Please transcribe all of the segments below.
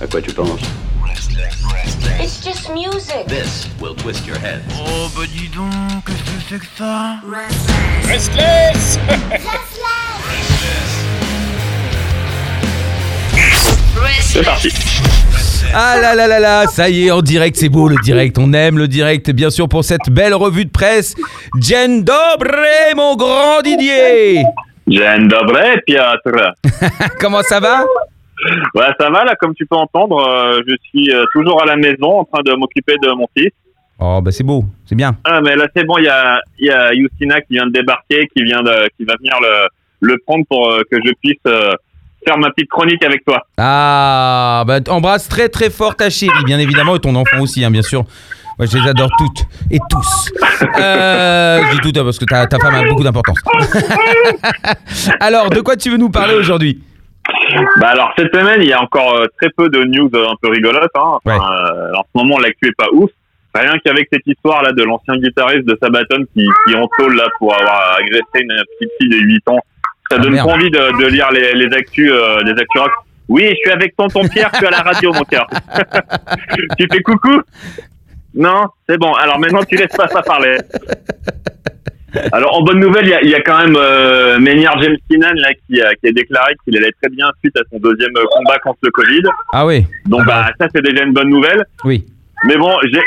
À quoi tu penses It's just music. This will twist your head. Oh bah dis donc, qu'est-ce que c'est que ça Restless C'est parti. Ah là là là là, ça y est, en direct, c'est beau le direct, on aime le direct, bien sûr, pour cette belle revue de presse. Dobry, mon grand Didier Dzień dobry, Piotr. Comment ça va? Ouais, ça va, là, comme tu peux entendre, euh, je suis euh, toujours à la maison en train de m'occuper de mon fils. Oh bah c'est beau, c'est bien. Ah, mais là, c'est bon, il y a, y a Justina qui vient de débarquer, qui, vient de, qui va venir le, le prendre pour euh, que je puisse faire ma petite chronique avec toi. Ah, bah embrasse très très fort ta chérie, bien évidemment, et ton enfant aussi, hein, bien sûr. Moi, je les adore toutes et tous. Euh, je dis toutes hein, parce que ta, ta femme a beaucoup d'importance. Alors, de quoi tu veux nous parler aujourd'hui? Bah alors, cette semaine, il y a encore euh, très peu de news euh, un peu rigolotes. Hein. Enfin, euh, en ce moment, l'actu est pas ouf. Rien qu'avec cette histoire-là de l'ancien guitariste de Sabaton qui, qui en tôle là pour avoir agressé une petite fille de 8 ans. Ça Ah, donne merde. pas envie de, de lire les, les actus, euh, les actus rock. Oui, je suis avec tonton Pierre, je suis à la radio, mon cœur. tu fais coucou? Non, c'est bon. Alors maintenant, tu laisses pas ça parler. Alors, en bonne nouvelle, il y a, il y a quand même euh, James Keenan là, qui, a, qui a déclaré qu'il allait très bien suite à son deuxième combat contre le Covid. Ah oui, Donc, bah, ça, c'est déjà une bonne nouvelle. oui. Mais bon, j'ai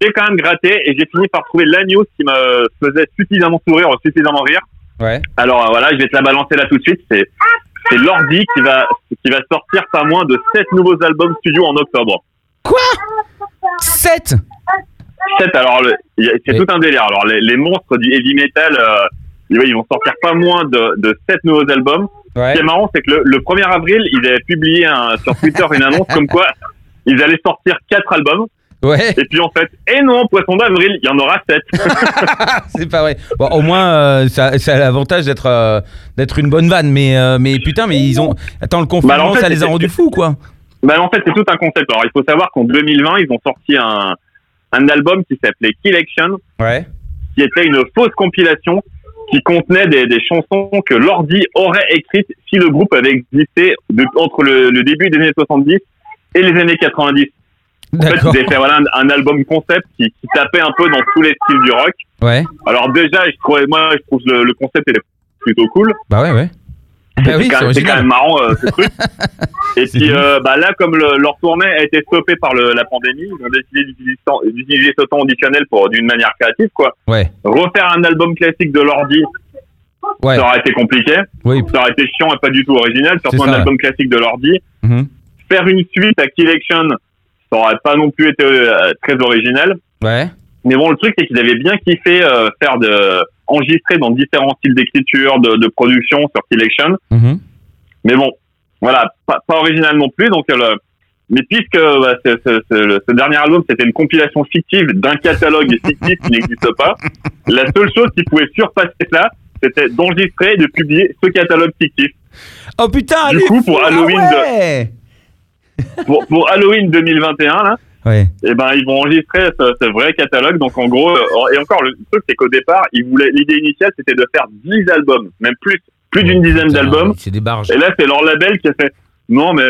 j'ai quand même gratté et j'ai fini par trouver la news qui me faisait suffisamment sourire ou suffisamment rire. Ouais. Alors voilà, je vais te la balancer là tout de suite. C'est c'est l'ordi qui va qui va sortir pas moins de sept nouveaux albums studio en octobre. 7 Sept. Alors c'est tout un délire. Alors les, les monstres du heavy metal, euh, ils vont sortir pas moins de, de sept nouveaux albums. Ouais. Ce qui est marrant, c'est que le, le 1er avril, ils avaient publié un- sur Twitter une annonce comme quoi ils allaient sortir quatre albums. Ouais, Et puis en fait, et non, poisson d'avril, il y en aura sept. c'est pas vrai. Bon, au moins, euh, ça, ça a l'avantage d'être euh, d'être une bonne vanne, mais, euh, mais putain, mais ils ont. Attends, le confinement, Bah, alors, en fait, ça les a rendus fous, quoi. Bah, en fait, c'est tout un concept. Alors, il faut savoir qu'en 2020, ils ont sorti un, un album qui s'appelait Killection, Ouais. qui était une fausse compilation qui contenait des, des chansons que Lordi aurait écrites si le groupe avait existé de- entre le, le début des années 70 et les années 90. En fait, ils fait voilà, un, un album concept qui, qui tapait un peu dans tous les styles du rock. Ouais. Alors déjà, je trouvais, moi, je trouve le, le concept était plutôt cool. Bah ouais, ouais. Bah oui, c'est c'est quand, même marrant euh, ce truc. Et puis euh, bah là, comme le- leur tournée a été stoppée par le- la pandémie, ils ont décidé d'utiliser ce temps additionnel pour d'une manière créative, quoi. Ouais. Refaire un album classique de l'ordi, Ouais. ça aurait été compliqué, Oui. ça aurait été chiant et pas du tout original, surtout un album classique de l'ordi. Mhm. Faire une suite à Killection, ça aurait pas non plus été euh, très original. Ouais. Mais bon, le truc, c'est qu'ils avaient bien kiffé euh, faire de enregistrer dans différents styles d'écriture, de, de production sur Killection. Mhm. Mais bon, voilà, pas, pas original non plus. Donc, euh, le- mais puisque bah, ce, ce- ce- le- ce dernier album c'était une compilation fictive d'un catalogue fictif qui n'existe pas, la seule chose qui pouvait surpasser cela, c'était d'enregistrer et de publier ce catalogue fictif. Oh putain, Du coup, pour Halloween ah ouais. Pour, pour Halloween 2021, là, Ouais. eh ben ils vont enregistrer ce, ce vrai catalogue. Donc en gros, euh, et encore le truc c'est qu'au départ, ils voulaient l'idée initiale c'était de faire 10 albums, même plus, plus d'une dizaine d'albums. C'est des barges. Et là, c'est leur label qui a fait non mais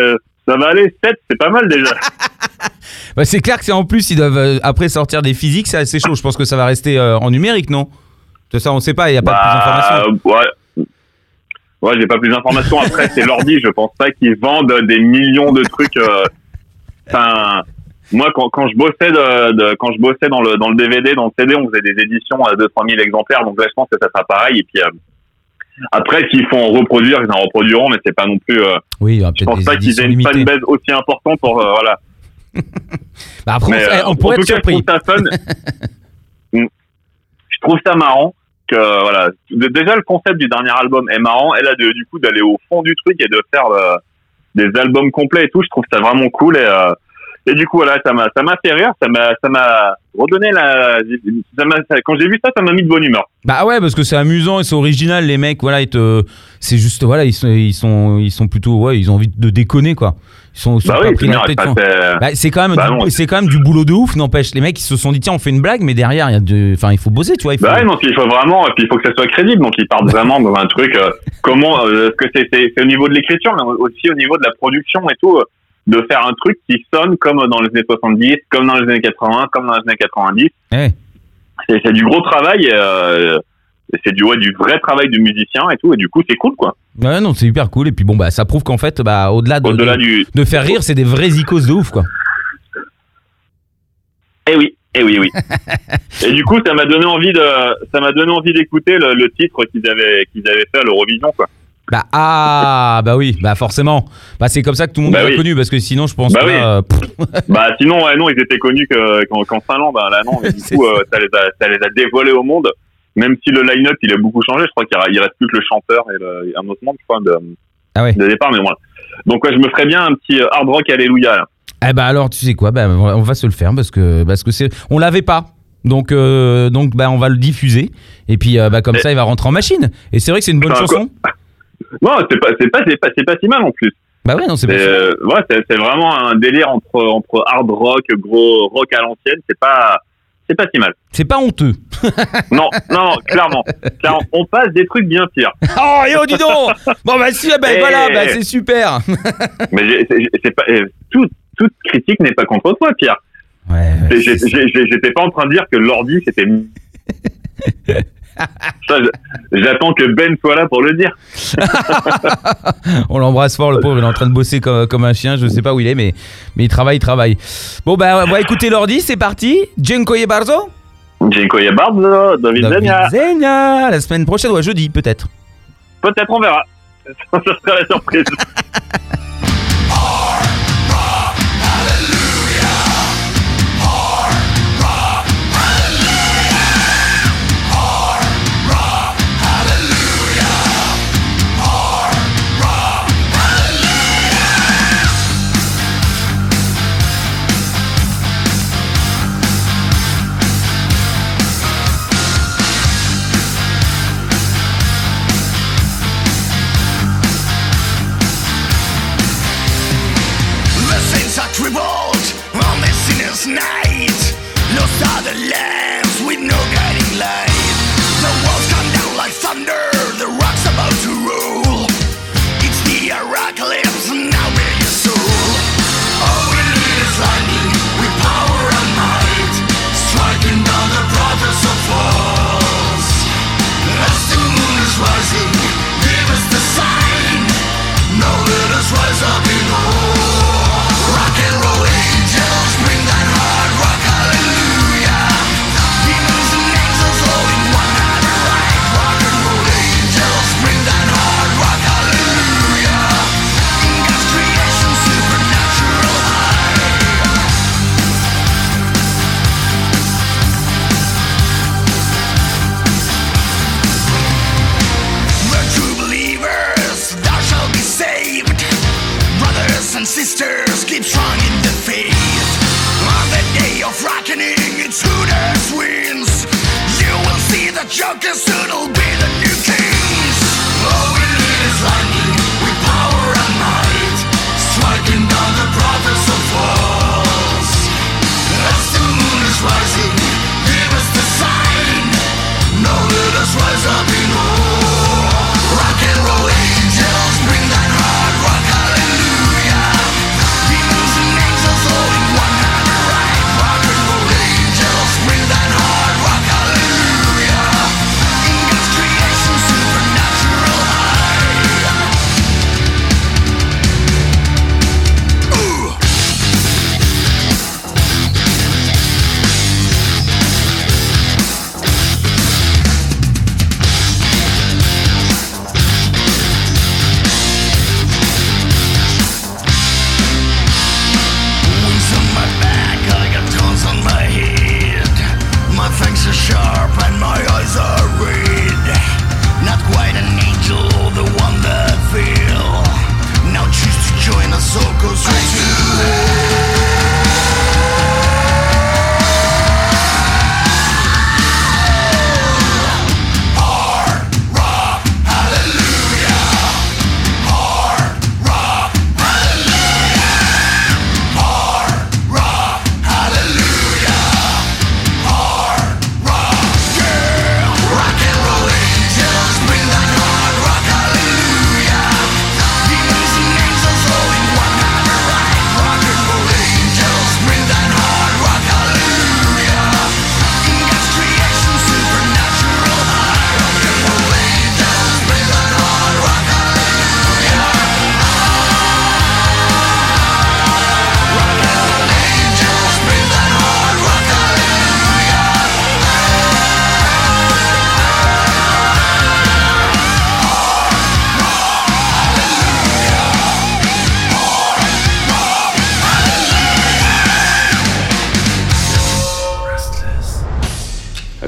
ça va aller 7, c'est pas mal déjà. Bah, c'est clair que c'est en plus, ils doivent euh, après sortir des physiques, c'est assez chaud. Je pense que ça va rester euh, en numérique, non? De ça, on sait pas, il n'y a pas plus d'informations. Bah, ouais. Ouais, j'ai pas plus d'informations. Après, c'est l'ordi. Je pense pas qu'ils vendent des millions de trucs. euh, Enfin, moi, quand, quand je bossais de, de- quand je bossais dans le dans le DVD, dans le CD, on faisait des éditions à 2 3000 exemplaires. Donc là, je pense que ça sera pareil. Et puis euh, après, s'il faut en reproduire, ils en reproduiront, mais c'est pas non plus. euh, Oui, je pense pas qu'ils aient une fanbase aussi importante pour euh, voilà. Bah, après, Mais, euh, on pourrait en tout être cas, surpris. je trouve ça fun. Mm. je trouve ça marrant que voilà. Déjà, le concept du dernier album est marrant. Et là, de- du coup, d'aller au fond du truc et de faire euh, des albums complets et tout, je trouve ça vraiment cool. Et, Et du coup, voilà, ça m'a, ça m'a fait rire, ça m'a, ça m'a redonné la, ça m'a, ça- quand j'ai vu ça, ça m'a mis de bonne humeur. Bah ouais, parce que c'est amusant et c'est original, les mecs, voilà, ils te... c'est juste, voilà, ils sont, ils sont, ils sont plutôt, ouais, ils ont envie de déconner, quoi. Ils sont, Bah oui, pris c'est bien, tête. ça, c'est- Bah, c'est quand même, Bah du, c'est quand même du boulot de ouf, n'empêche. Les mecs, ils se sont dit, tiens, on fait une blague, mais derrière, il y a de, enfin, il faut bosser, tu vois. Il faut... Bah ouais, donc il faut vraiment, et puis il faut que ça soit crédible. Donc ils partent vraiment dans un truc. euh, comment euh, que c'est c'est c'est au niveau de l'écriture, mais aussi au niveau de la production et tout, euh, de faire un truc qui sonne comme dans les années 70, comme dans les années 80, comme dans les années 90. Ouais. C'est du gros travail. euh, c'est du ouais, du vrai travail du musicien et tout. Et du coup, c'est cool quoi. Ouais, non, c'est hyper cool. Et puis bon, bah, ça prouve qu'en fait, bah, au-delà de, de, du. de faire rire, c'est des vrais icônes de ouf, quoi. Eh oui, eh oui, oui. et du coup, ça m'a donné envie de, ça m'a donné envie d'écouter le, le titre qu'ils avaient, qu'ils avaient fait à l'Eurovision, quoi. Bah, ah, bah oui, bah forcément. Bah, c'est comme ça que tout le monde Bah oui. connu, parce que sinon, je pense Bah oui. euh, bah sinon, ouais, non, ils étaient connus que- qu'en Finlande, hein, là non. Mais du coup, euh, ça les a, ça les a dévoilés au monde. Même si le line-up il a beaucoup changé, je crois qu'il il reste plus que le chanteur et, le, et un autre membre, je crois, de, Ah ouais. de départ. Mais voilà. Donc ouais, je me ferais bien un petit euh, hard rock alléluia. Là. Eh bah alors, tu sais quoi, bah, on va- se le faire parce que parce que c'est, on l'avait pas. Donc euh, donc bah on va le diffuser et puis euh, bah comme Mais- ça il va rentrer en machine. Et c'est vrai que c'est une bonne chanson. Non, c'est pas, c'est pas, c'est pas, c'est pas si mal en plus. Bah ouais non c'est pas. Euh, ouais, c'est, c'est vraiment un délire entre entre hard rock, gros rock à l'ancienne. C'est pas, c'est pas si mal. C'est pas honteux. Non, non, non, clairement, clairement, on passe des trucs bien pires. Oh yo dis donc. Bon bah si bah voilà bah c'est super. Mais j'ai- c'est, c'est pas, euh, tout, toute critique n'est pas contre toi, Pierre. Ouais. J'ai- J'étais pas en train de dire que l'ordi c'était. Ça, j'attends que Ben soit là pour le dire. On l'embrasse fort le pauvre, il est en train de bosser comme, comme un chien, je sais pas où il est mais mais il travaille, il travaille. Bon bah écouter l'ordi, c'est parti. Dziękuję bardzo. Dziękuję bardzo, do widzenia. Do widzenia. La semaine prochaine ou à jeudi peut-être. Peut-être on verra. Ça sera la surprise. rising, give us the sign. Know let us rise up.